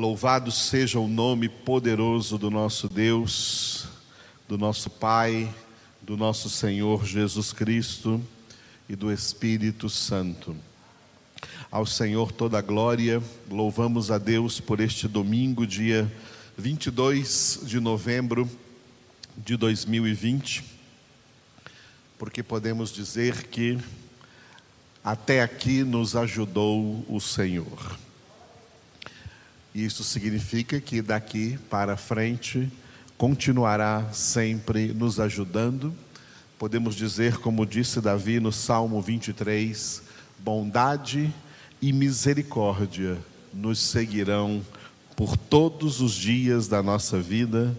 Louvado seja o nome poderoso do nosso Deus, do nosso Pai, do nosso Senhor Jesus Cristo e do Espírito Santo. Ao Senhor toda a glória, louvamos a Deus por este domingo, dia 22 de novembro de 2020, porque podemos dizer que até aqui nos ajudou o Senhor. Isso significa que daqui para frente continuará sempre nos ajudando. Podemos dizer, como disse Davi no Salmo 23, bondade e misericórdia nos seguirão por todos os dias da nossa vida,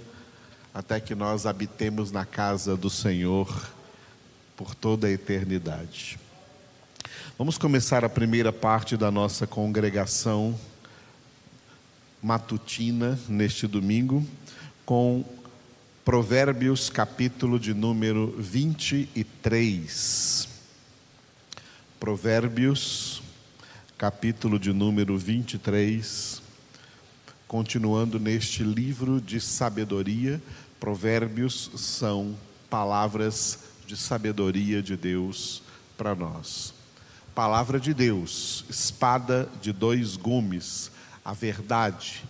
até que nós habitemos na casa do Senhor por toda a eternidade. Vamos começar a primeira parte da nossa congregação matutina neste domingo com Provérbios, capítulo de número 23. Provérbios, capítulo de número 23. Continuando neste livro de sabedoria, Provérbios são palavras de sabedoria de Deus para nós. Palavra de Deus, espada de dois gumes a verdade,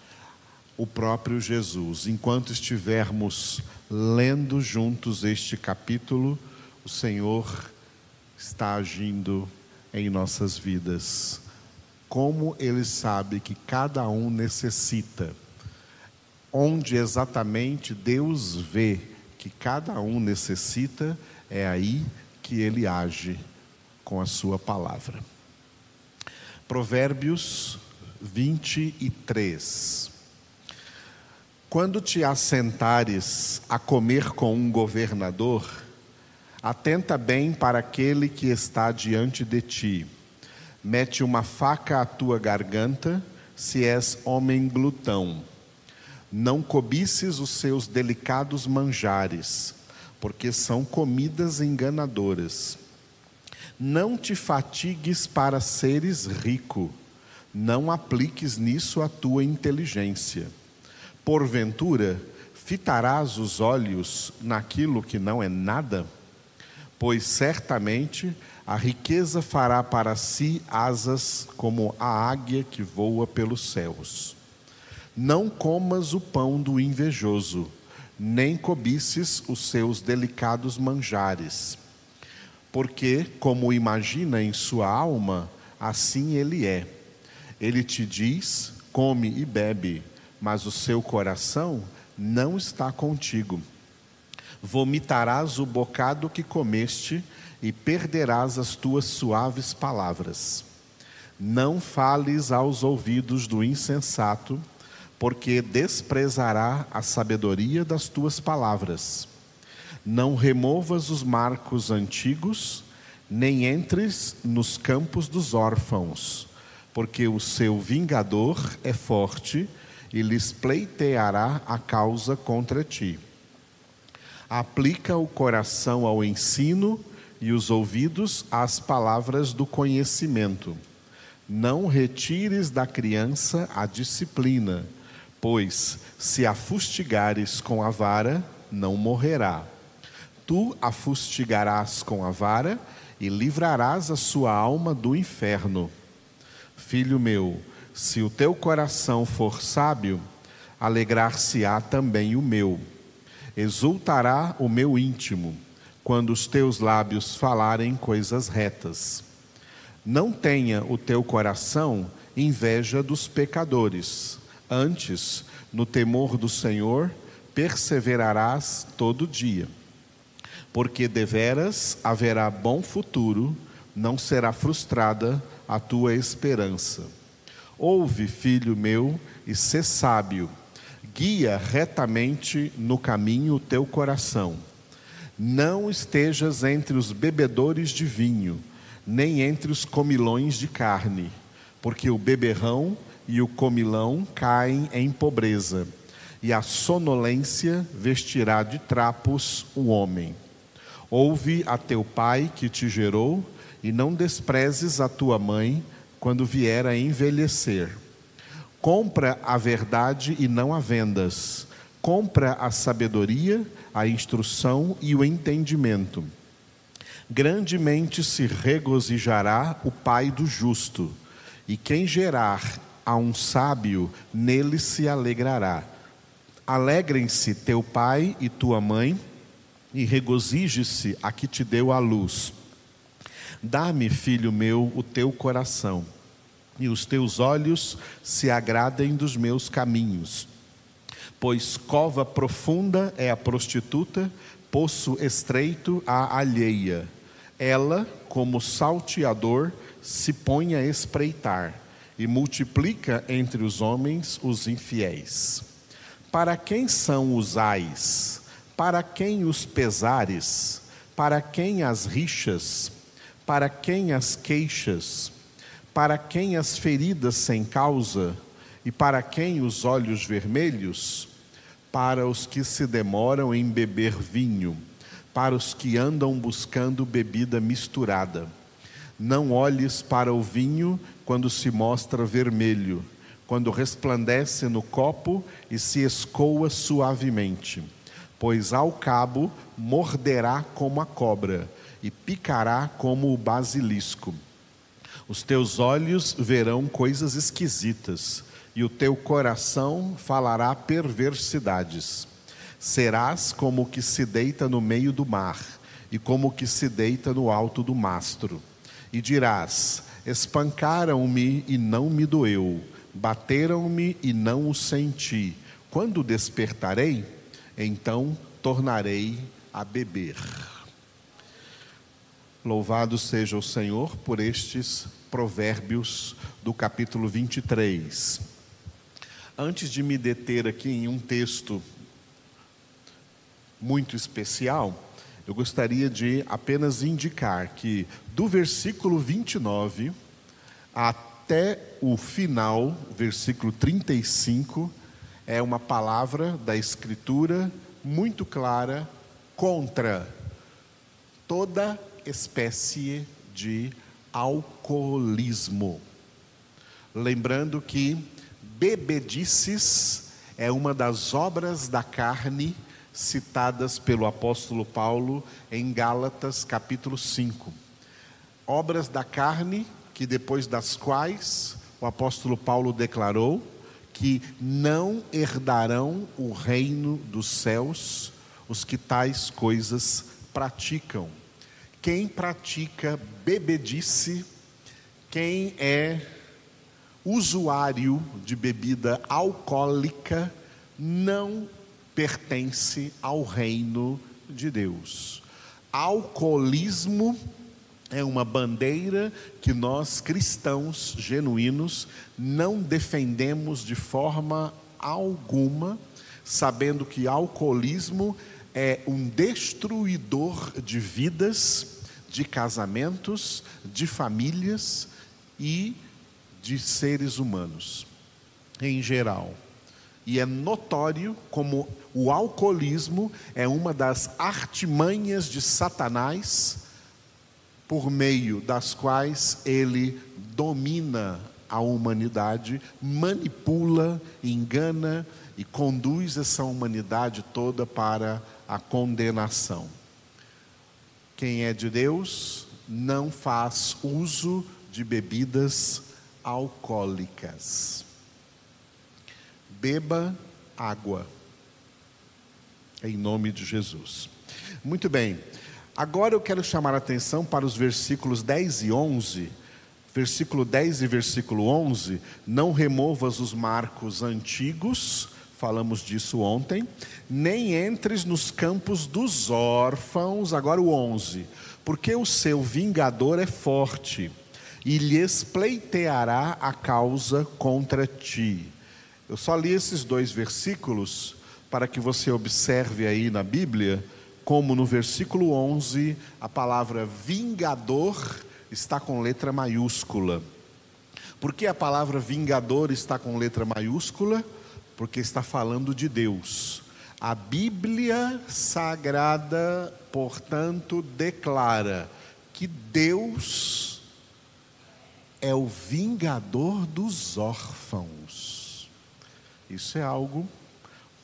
o próprio Jesus. Enquanto estivermos lendo juntos este capítulo, o Senhor está agindo em nossas vidas. Como Ele sabe que cada um necessita, onde exatamente Deus vê que cada um necessita, é aí que Ele age com a Sua palavra. Provérbios 23. Quando te assentares a comer com um governador, atenta bem para aquele que está diante de ti. Mete uma faca à tua garganta, se és homem glutão. Não cobices os seus delicados manjares, porque são comidas enganadoras. Não te fatigues para seres rico não apliques nisso a tua inteligência. Porventura, fitarás os olhos naquilo que não é nada? Pois certamente a riqueza fará para si asas como a águia que voa pelos céus. Não comas o pão do invejoso, nem cobices os seus delicados manjares. Porque, como imagina em sua alma, assim ele é ele te diz: come e bebe, mas o seu coração não está contigo. Vomitarás o bocado que comeste e perderás as tuas suaves palavras. Não fales aos ouvidos do insensato, porque desprezará a sabedoria das tuas palavras. Não removas os marcos antigos, nem entres nos campos dos órfãos porque o seu vingador é forte e lhes pleiteará a causa contra ti. Aplica o coração ao ensino e os ouvidos às palavras do conhecimento. Não retires da criança a disciplina, pois se a fustigares com a vara, não morrerá. Tu a fustigarás com a vara e livrarás a sua alma do inferno Filho meu, se o teu coração for sábio, alegrar-se-á também o meu. Exultará o meu íntimo, quando os teus lábios falarem coisas retas. Não tenha o teu coração inveja dos pecadores, antes, no temor do Senhor, perseverarás todo dia. Porque deveras haverá bom futuro, não será frustrada a tua esperança. Ouve, filho meu, e sê sábio, guia retamente no caminho o teu coração. Não estejas entre os bebedores de vinho, nem entre os comilões de carne, porque o beberrão e o comilão caem em pobreza, e a sonolência vestirá de trapos o homem. Ouve a teu pai que te gerou, e não desprezes a tua mãe quando vier a envelhecer. Compra a verdade e não a vendas. Compra a sabedoria, a instrução e o entendimento. Grandemente se regozijará o pai do justo, e quem gerar a um sábio, nele se alegrará. Alegrem-se teu pai e tua mãe, e regozije-se a que te deu a luz. Dá-me, filho meu, o teu coração e os teus olhos se agradem dos meus caminhos. Pois cova profunda é a prostituta, poço estreito a alheia. Ela, como salteador, se põe a espreitar e multiplica entre os homens os infiéis. Para quem são os ais? Para quem os pesares? Para quem as rixas? Para quem as queixas? Para quem as feridas sem causa e para quem os olhos vermelhos? Para os que se demoram em beber vinho, para os que andam buscando bebida misturada. Não olhes para o vinho quando se mostra vermelho, quando resplandece no copo e se escoa suavemente, pois ao cabo morderá como a cobra e picará como o basilisco. Os teus olhos verão coisas esquisitas, e o teu coração falará perversidades. Serás como o que se deita no meio do mar, e como o que se deita no alto do mastro. E dirás: Espancaram-me e não me doeu, bateram-me e não o senti. Quando despertarei, então tornarei a beber. Louvado seja o Senhor por estes provérbios do capítulo 23. Antes de me deter aqui em um texto muito especial, eu gostaria de apenas indicar que do versículo 29 até o final, versículo 35, é uma palavra da Escritura muito clara contra toda espécie de alcoolismo. Lembrando que bebedices é uma das obras da carne citadas pelo apóstolo Paulo em Gálatas capítulo 5. Obras da carne que depois das quais o apóstolo Paulo declarou que não herdarão o reino dos céus os que tais coisas praticam. Quem pratica bebedice, quem é usuário de bebida alcoólica, não pertence ao reino de Deus. Alcoolismo é uma bandeira que nós cristãos genuínos não defendemos de forma alguma, sabendo que alcoolismo é um destruidor de vidas, de casamentos, de famílias e de seres humanos em geral. E é notório como o alcoolismo é uma das artimanhas de Satanás, por meio das quais ele domina a humanidade, manipula, engana e conduz essa humanidade toda para a condenação. Quem é de Deus não faz uso de bebidas alcoólicas. Beba água, em nome de Jesus. Muito bem, agora eu quero chamar a atenção para os versículos 10 e 11. Versículo 10 e versículo 11: Não removas os marcos antigos falamos disso ontem, nem entres nos campos dos órfãos, agora o 11, porque o seu vingador é forte e lhes pleiteará a causa contra ti. Eu só li esses dois versículos para que você observe aí na Bíblia como no versículo 11 a palavra vingador está com letra maiúscula. Por que a palavra vingador está com letra maiúscula? porque está falando de Deus. A Bíblia Sagrada, portanto, declara que Deus é o vingador dos órfãos. Isso é algo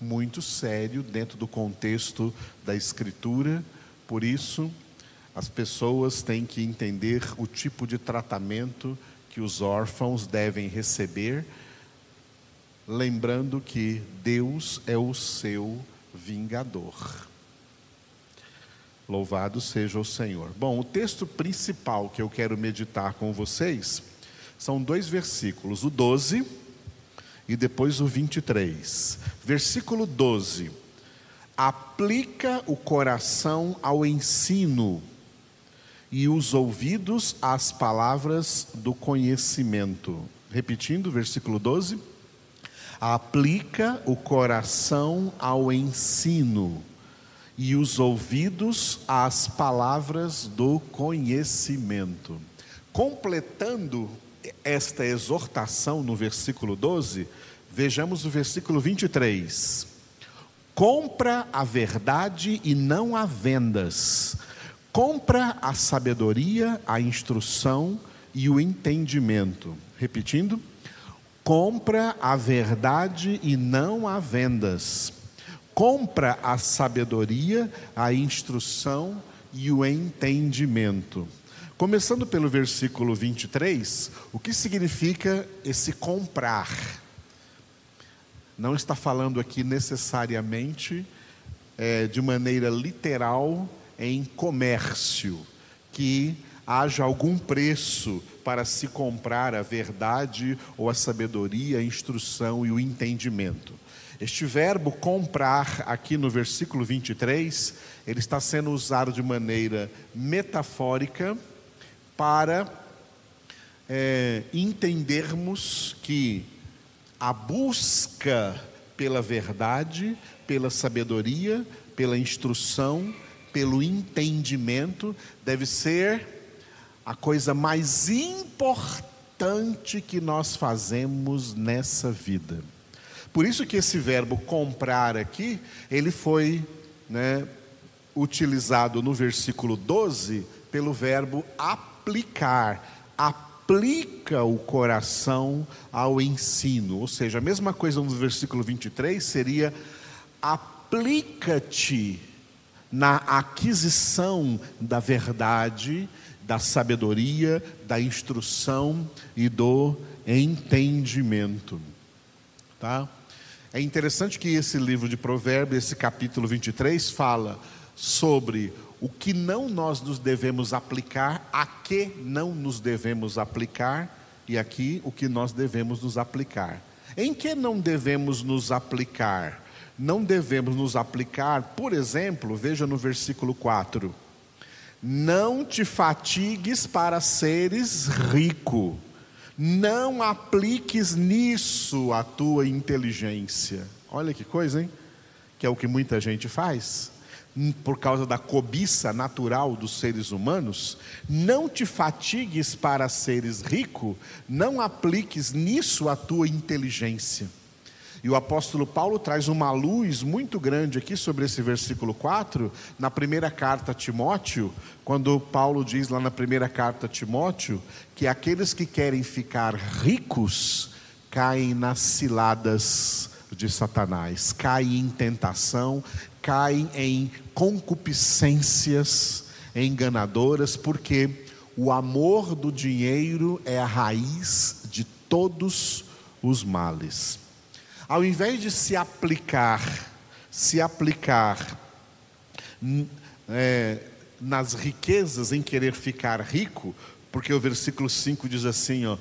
muito sério dentro do contexto da Escritura, por isso, as pessoas têm que entender o tipo de tratamento que os órfãos devem receber, lembrando que Deus é o seu vingador. Louvado seja o Senhor. Bom, o texto principal que eu quero meditar com vocês são dois versículos, o 12 e depois o 23. Versículo 12. Aplica o coração ao ensino e os ouvidos às palavras do conhecimento. Repetindo, versículo 12. Aplica o coração ao ensino e os ouvidos às palavras do conhecimento. Completando esta exortação no versículo 12, vejamos o versículo 23. Compra a verdade e não a vendas. Compra a sabedoria, a instrução e o entendimento. Repetindo, compra a verdade e não a vendas compra a sabedoria, a instrução e o entendimento. Começando pelo versículo 23, o que significa esse comprar? Não está falando aqui necessariamente é, de maneira literal em comércio, que haja algum preço para se comprar a verdade ou a sabedoria, a instrução e o entendimento. Este verbo comprar, aqui no versículo 23, ele está sendo usado de maneira metafórica para é, entendermos que a busca pela verdade, pela sabedoria, pela instrução, pelo entendimento, deve ser a coisa mais importante que nós fazemos nessa vida. Por isso que esse verbo comprar aqui, ele foi né, utilizado no versículo 12 pelo verbo aplicar. Aplica o coração ao ensino. Ou seja, a mesma coisa no versículo 23 seria aplica-te na aquisição da verdade, da sabedoria, da instrução e do entendimento. Tá? É interessante que esse livro de Provérbios, esse capítulo 23, fala sobre o que não nós nos devemos aplicar, a que não nos devemos aplicar, e aqui o que nós devemos nos aplicar. Em que não devemos nos aplicar? Não devemos nos aplicar, por exemplo, veja no versículo 4: Não te fatigues para seres rico não apliques nisso a tua inteligência. Olha que coisa, hein? Que é o que muita gente faz. Por causa da cobiça natural dos seres humanos, não te fatigues para seres rico, não apliques nisso a tua inteligência. E o apóstolo Paulo traz uma luz muito grande aqui sobre esse versículo 4, na primeira carta a Timóteo, quando Paulo diz lá na primeira carta a Timóteo que aqueles que querem ficar ricos caem nas ciladas de Satanás, caem em tentação, caem em concupiscências enganadoras, porque o amor do dinheiro é a raiz de todos os males. Ao invés de se aplicar, se aplicar é, nas riquezas em querer ficar rico, porque o versículo 5 diz assim: ó,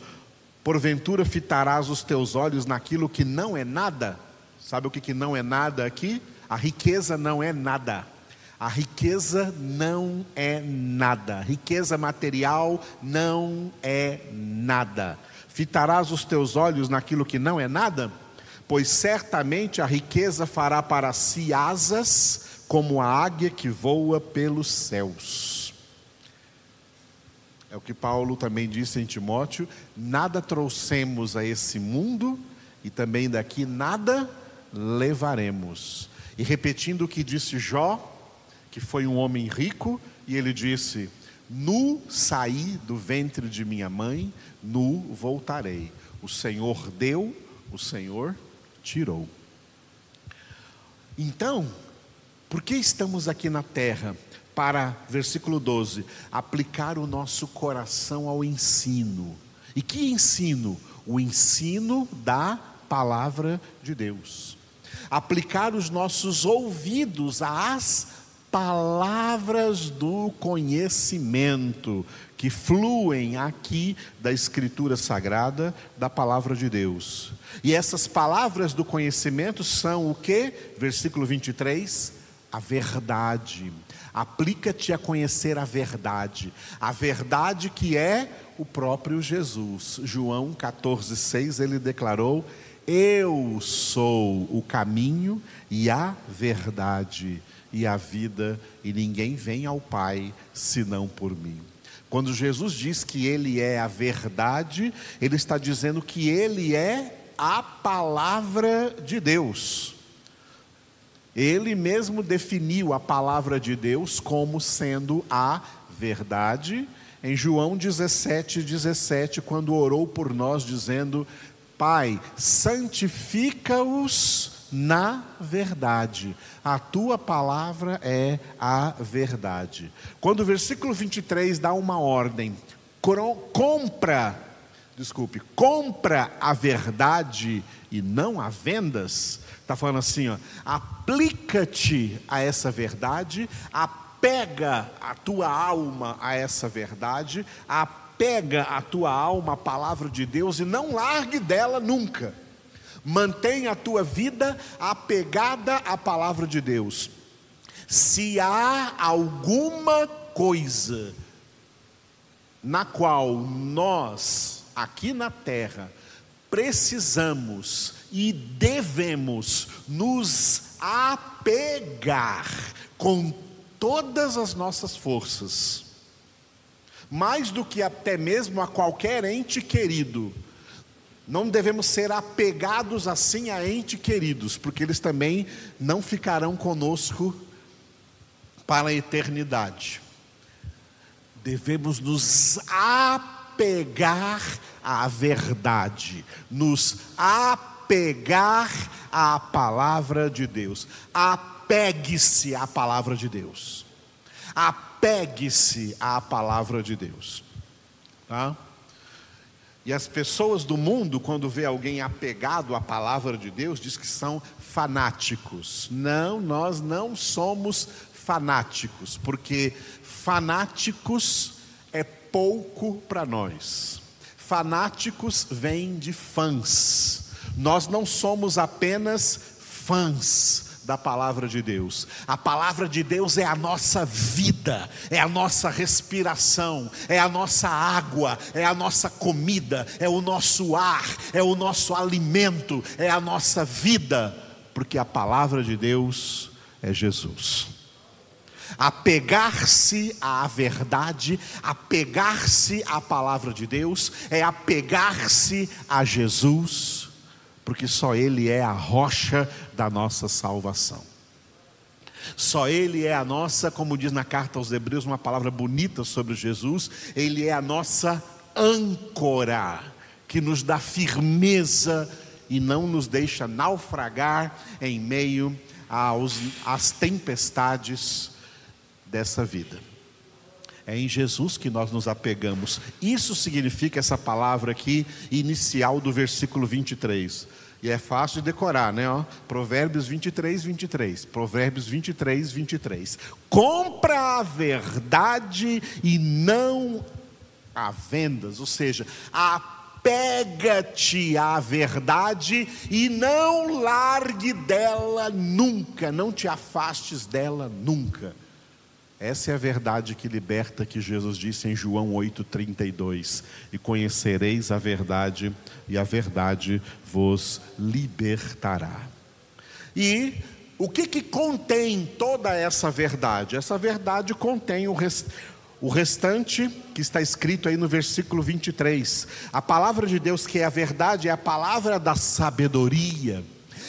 porventura fitarás os teus olhos naquilo que não é nada. Sabe o que, que não é nada aqui? A riqueza não é nada. A riqueza não é nada. Riqueza material não é nada. Fitarás os teus olhos naquilo que não é nada? Pois certamente a riqueza fará para si asas como a águia que voa pelos céus. É o que Paulo também disse em Timóteo: nada trouxemos a esse mundo e também daqui nada levaremos. E repetindo o que disse Jó, que foi um homem rico, e ele disse: Nu saí do ventre de minha mãe, nu voltarei. O Senhor deu, o Senhor tirou. Então, por que estamos aqui na terra? Para, versículo 12, aplicar o nosso coração ao ensino. E que ensino? O ensino da palavra de Deus. Aplicar os nossos ouvidos às palavras do conhecimento que fluem aqui da Escritura Sagrada, da palavra de Deus. E essas palavras do conhecimento são o que? Versículo 23: a verdade. Aplica-te a conhecer a verdade, a verdade que é o próprio Jesus. João 14,6 ele declarou: Eu sou o caminho e a verdade e a vida, e ninguém vem ao Pai senão por mim. Quando Jesus diz que Ele é a verdade, Ele está dizendo que Ele é a palavra de Deus. Ele mesmo definiu a palavra de Deus como sendo a verdade, em João 17, 17, quando orou por nós, dizendo: Pai, santifica-os na verdade. A tua palavra é a verdade. Quando o versículo 23 dá uma ordem, compra, desculpe, compra a verdade e não a vendas, está falando assim, ó, aplica-te a essa verdade, apega a tua alma a essa verdade, apega a tua alma à palavra de Deus e não largue dela nunca. Mantenha a tua vida apegada à palavra de Deus. Se há alguma coisa na qual nós, aqui na terra, precisamos e devemos nos apegar com todas as nossas forças, mais do que até mesmo a qualquer ente querido, não devemos ser apegados assim a entes queridos, porque eles também não ficarão conosco para a eternidade. Devemos nos apegar à verdade, nos apegar à palavra de Deus. Apegue-se à palavra de Deus. Apegue-se à palavra de Deus. Tá? E as pessoas do mundo, quando vê alguém apegado à palavra de Deus, diz que são fanáticos. Não, nós não somos fanáticos, porque fanáticos é pouco para nós. Fanáticos vem de fãs. Nós não somos apenas fãs da palavra de Deus. A palavra de Deus é a nossa vida, é a nossa respiração, é a nossa água, é a nossa comida, é o nosso ar, é o nosso alimento, é a nossa vida, porque a palavra de Deus é Jesus. Apegar-se à verdade, apegar-se à palavra de Deus, é apegar-se a Jesus porque só Ele é a rocha da nossa salvação. Só Ele é a nossa, como diz na carta aos Hebreus, uma palavra bonita sobre Jesus, Ele é a nossa âncora, que nos dá firmeza e não nos deixa naufragar em meio aos, às tempestades dessa vida. É em Jesus que nós nos apegamos. Isso significa essa palavra aqui, inicial do versículo 23. E é fácil de decorar, né? Ó, Provérbios 23, 23. Provérbios 23, 23. Compra a verdade e não a vendas, ou seja, apega-te à verdade e não largue dela nunca, não te afastes dela nunca. Essa é a verdade que liberta, que Jesus disse em João 8,32: E conhecereis a verdade, e a verdade vos libertará. E o que, que contém toda essa verdade? Essa verdade contém o, rest, o restante que está escrito aí no versículo 23. A palavra de Deus, que é a verdade, é a palavra da sabedoria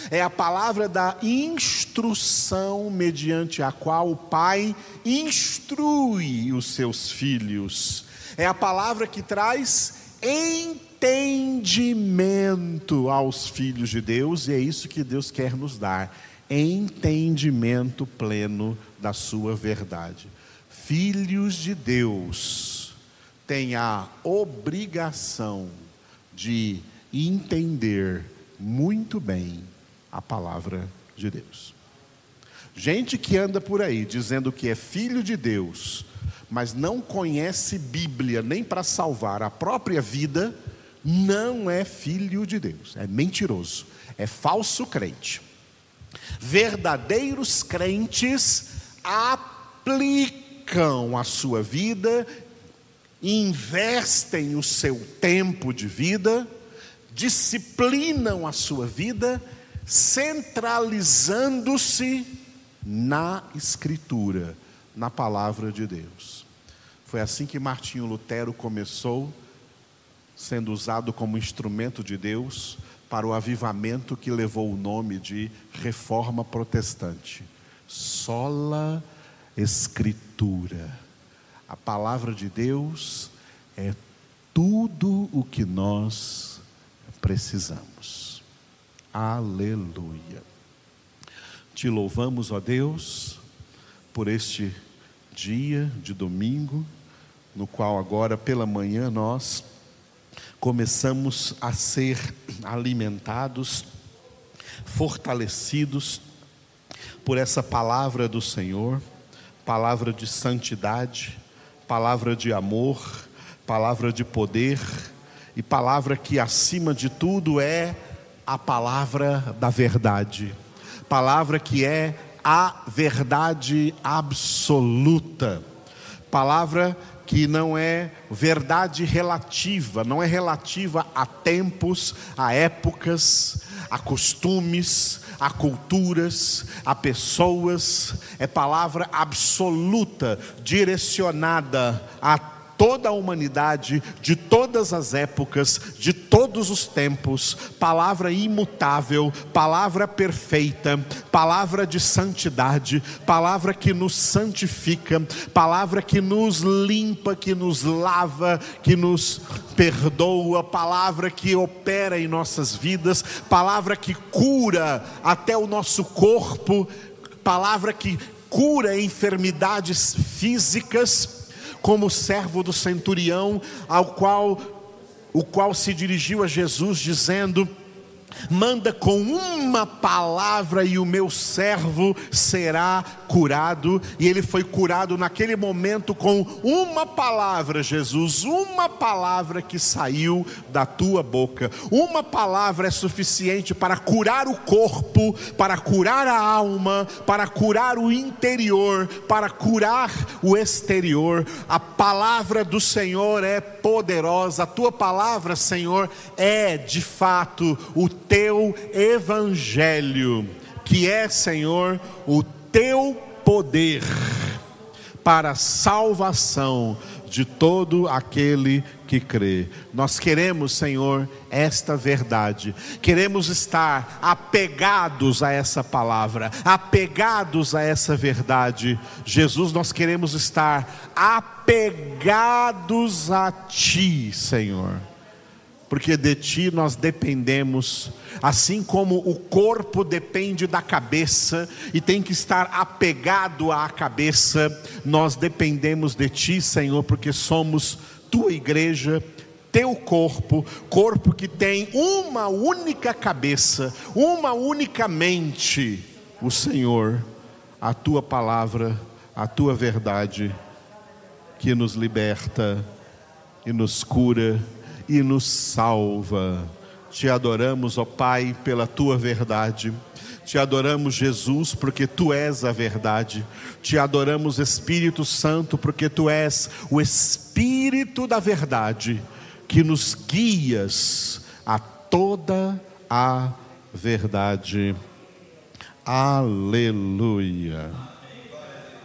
é a palavra da instrução mediante a qual o pai instrui os seus filhos. É a palavra que traz entendimento aos filhos de Deus, e é isso que Deus quer nos dar: entendimento pleno da Sua verdade. Filhos de Deus têm a obrigação de entender muito bem a palavra de Deus. Gente que anda por aí dizendo que é filho de Deus, mas não conhece Bíblia nem para salvar a própria vida, não é filho de Deus, é mentiroso, é falso crente. Verdadeiros crentes aplicam a sua vida, investem o seu tempo de vida, disciplinam a sua vida, centralizando-se na Escritura, na palavra de Deus. Foi assim que Martinho Lutero começou, sendo usado como instrumento de Deus para o avivamento que levou o nome de Reforma Protestante. Sola Escritura. A palavra de Deus é tudo o que nós precisamos. Aleluia. Te louvamos, ó Deus, por este dia de domingo, no qual agora pela manhã nós começamos a ser alimentados, fortalecidos por essa palavra do Senhor, palavra de santidade, palavra de amor, palavra de poder e palavra que acima de tudo é a palavra da verdade. Palavra que é a verdade absoluta, palavra que não é verdade relativa, não é relativa a tempos, a épocas, a costumes, a culturas, a pessoas, é palavra absoluta, direcionada a toda a humanidade, de todas as épocas, de todos os tempos, palavra imutável, palavra perfeita, palavra de santidade, palavra que nos santifica, palavra que nos limpa, que nos lava, que nos perdoa, palavra que opera em nossas vidas, palavra que cura até o nosso corpo, palavra que cura enfermidades físicas, como servo do centurião, ao qual o qual se dirigiu a Jesus dizendo: manda com uma palavra e o meu servo será curado. E ele foi curado naquele momento com uma palavra, Jesus, uma palavra que saiu da tua boca. Uma palavra é suficiente para curar o corpo, para curar a alma, para curar o interior, para curar o exterior. A palavra do Senhor é poderosa. A tua palavra, Senhor, é de fato o teu evangelho, que é, Senhor, o teu poder para a salvação de todo aquele que crê. Nós queremos, Senhor, esta verdade. Queremos estar apegados a essa palavra, apegados a essa verdade. Jesus, nós queremos estar apegados a ti, Senhor porque de ti nós dependemos, assim como o corpo depende da cabeça e tem que estar apegado à cabeça, nós dependemos de ti, Senhor, porque somos tua igreja, teu corpo, corpo que tem uma única cabeça, uma única mente, o Senhor, a tua palavra, a tua verdade, que nos liberta e nos cura e nos salva. Te adoramos, ó Pai, pela tua verdade. Te adoramos, Jesus, porque tu és a verdade. Te adoramos, Espírito Santo, porque tu és o Espírito da verdade, que nos guias a toda a verdade. Aleluia.